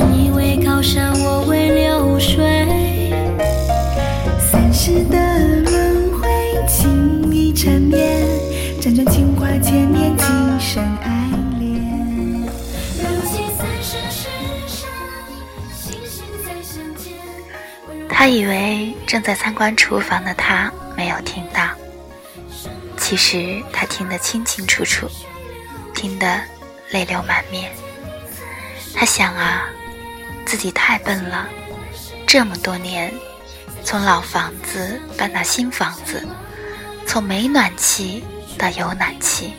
你为高山，我为流水。三世的轮回，情意缠绵，辗转情话千年，今生爱。他以为正在参观厨房的他没有听到，其实他听得清清楚楚，听得泪流满面。他想啊，自己太笨了，这么多年，从老房子搬到新房子，从没暖气到有暖气，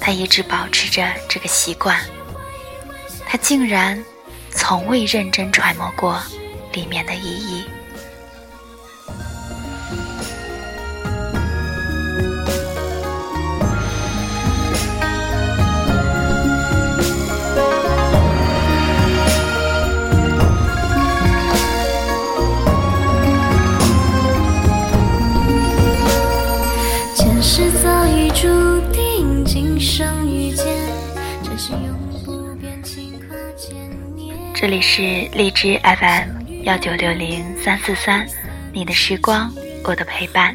他一直保持着这个习惯，他竟然从未认真揣摩过里面的意义。这里是荔枝 FM 幺九六零三四三，你的时光，我的陪伴，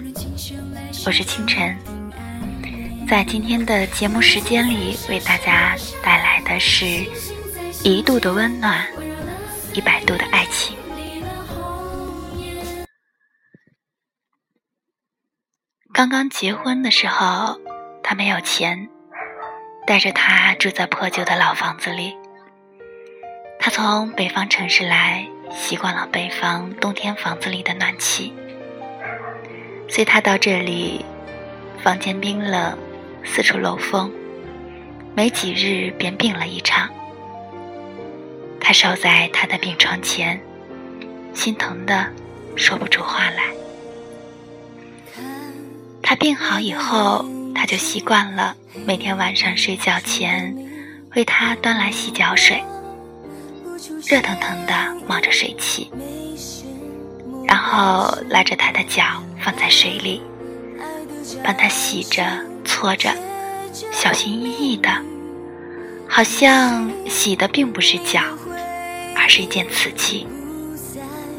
我是清晨。在今天的节目时间里，为大家带来的是一度的温暖，一百度的爱情。刚刚结婚的时候，他没有钱，带着他住在破旧的老房子里。他从北方城市来，习惯了北方冬天房子里的暖气，所以他到这里，房间冰冷，四处漏风，没几日便病了一场。他守在他的病床前，心疼的说不出话来。他病好以后，他就习惯了每天晚上睡觉前为他端来洗脚水，热腾腾的冒着水汽，然后拉着他的脚放在水里，帮他洗着搓着，小心翼翼的，好像洗的并不是脚，而是一件瓷器，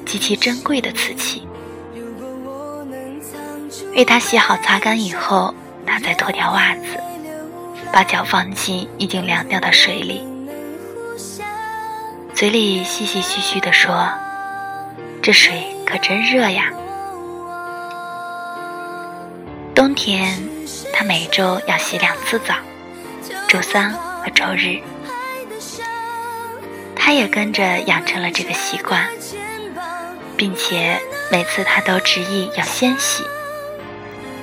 极其珍贵的瓷器。为他洗好、擦干以后，他再脱掉袜子，把脚放进已经凉掉的水里，嘴里细细嘘嘘地说：“这水可真热呀！”冬天，他每周要洗两次澡，周三和周日。他也跟着养成了这个习惯，并且每次他都执意要先洗。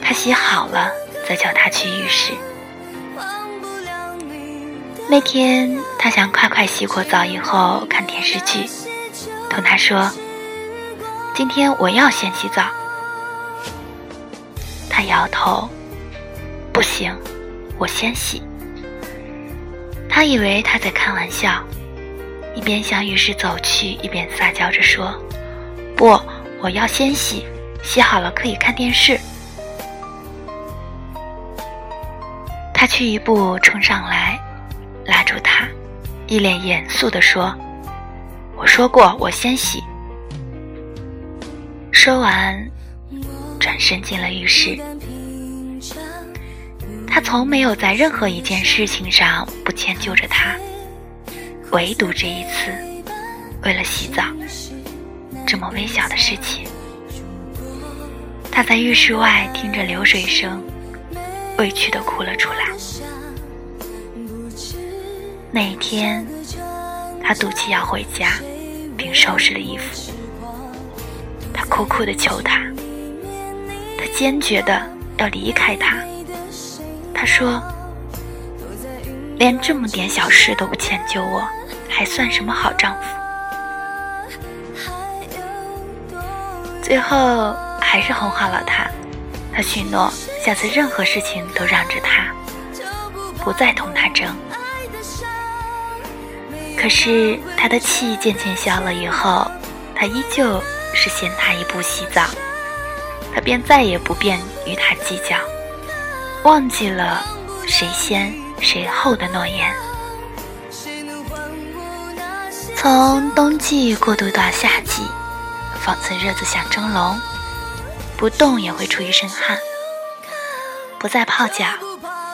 他洗好了，再叫他去浴室。那天，他想快快洗过澡以后看电视剧，同他说：“今天我要先洗澡。”他摇头：“不行，我先洗。”他以为他在开玩笑，一边向浴室走去，一边撒娇着说：“不，我要先洗，洗好了可以看电视。”他去一步冲上来，一脸严肃地说：“我说过，我先洗。”说完，转身进了浴室。他从没有在任何一件事情上不迁就着他，唯独这一次，为了洗澡，这么微小的事情，他在浴室外听着流水声。委屈的哭了出来。那一天，他赌气要回家，并收拾了衣服。他苦苦的求他，他坚决的要离开他。他说：“连这么点小事都不迁就我，还算什么好丈夫？”最后还是哄好了他。他许诺，下次任何事情都让着他，不再同他争。可是他的气渐渐消了以后，他依旧是先他一步洗澡，他便再也不便与他计较，忘记了谁先谁后的诺言。从冬季过渡到夏季，仿似热子像蒸笼，不动也会出一身汗。不再泡脚，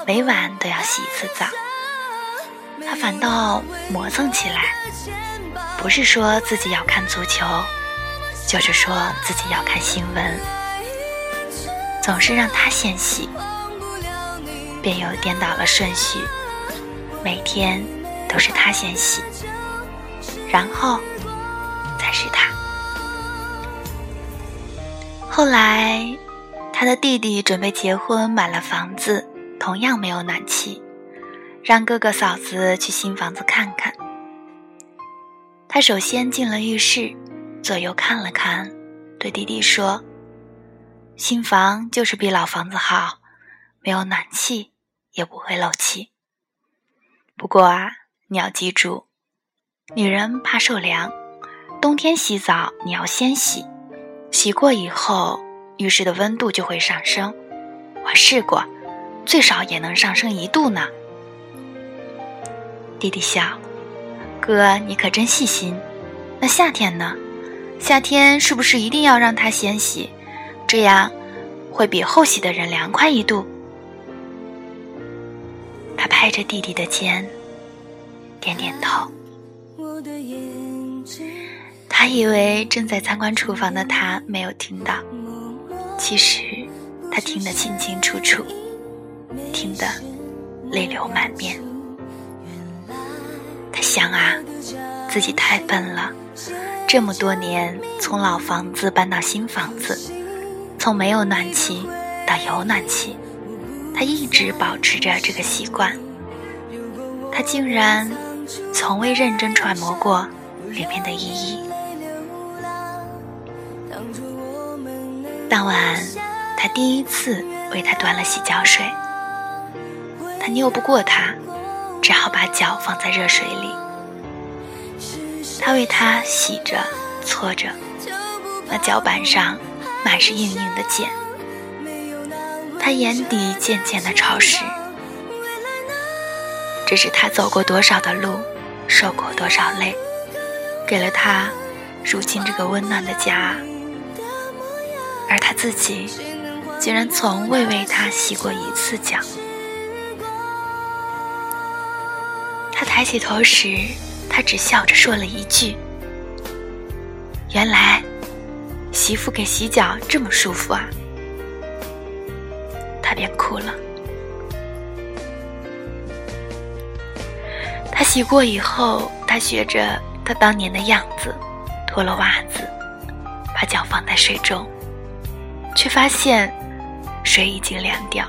每晚都要洗一次澡。他反倒磨蹭起来，不是说自己要看足球，就是说自己要看新闻。总是让他先洗，便又颠倒了顺序，每天都是他先洗。然后，才是他。后来，他的弟弟准备结婚，买了房子，同样没有暖气，让哥哥嫂子去新房子看看。他首先进了浴室，左右看了看，对弟弟说：“新房就是比老房子好，没有暖气，也不会漏气。不过啊，你要记住。”女人怕受凉，冬天洗澡你要先洗，洗过以后浴室的温度就会上升。我试过，最少也能上升一度呢。弟弟笑，哥你可真细心。那夏天呢？夏天是不是一定要让他先洗，这样会比后洗的人凉快一度？他拍着弟弟的肩，点点头。他以为正在参观厨房的他没有听到，其实他听得清清楚楚，听得泪流满面。想啊，自己太笨了，这么多年从老房子搬到新房子，从没有暖气到有暖气，他一直保持着这个习惯，他竟然从未认真揣摩过里面的意义。当晚，他第一次为他端了洗脚水。他拗不过他，只好把脚放在热水里。他为他洗着、搓着，那脚板上满是硬硬的茧。他眼底渐渐的潮湿。这是他走过多少的路，受过多少累，给了他如今这个温暖的家。而他自己竟然从未为他洗过一次脚。抬起头时，他只笑着说了一句：“原来媳妇给洗脚这么舒服啊！”他便哭了。他洗过以后，他学着他当年的样子，脱了袜子，把脚放在水中。却发现水已经凉掉。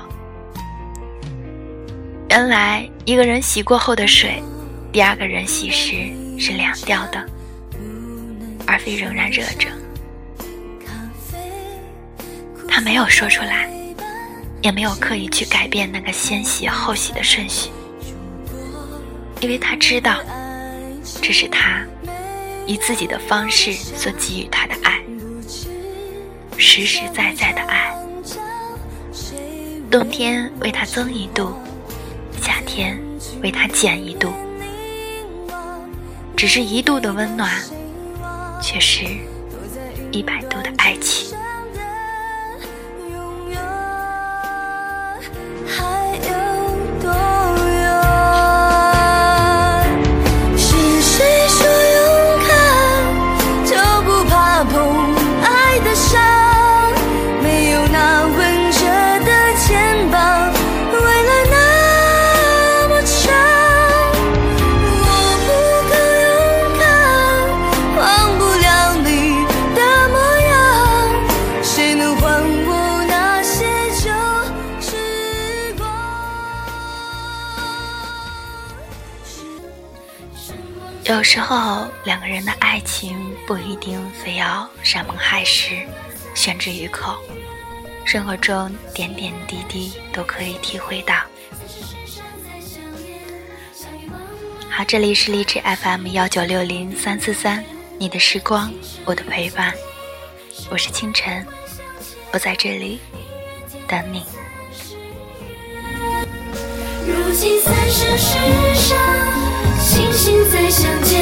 原来一个人洗过后的水，第二个人洗时是凉掉的，而非仍然热着。他没有说出来，也没有刻意去改变那个先洗后洗的顺序，因为他知道，这是他以自己的方式所给予他的爱。实实在在的爱，冬天为他增一度，夏天为他减一度，只是一度的温暖，却是一百度的爱情。有时候，两个人的爱情不一定非要山盟海誓、宣之于口，生活中点点滴滴都可以体会到。好，这里是荔枝 FM 幺九六零三四三，你的时光，我的陪伴，我是清晨，我在这里等你。如今三生石上，星星在相见。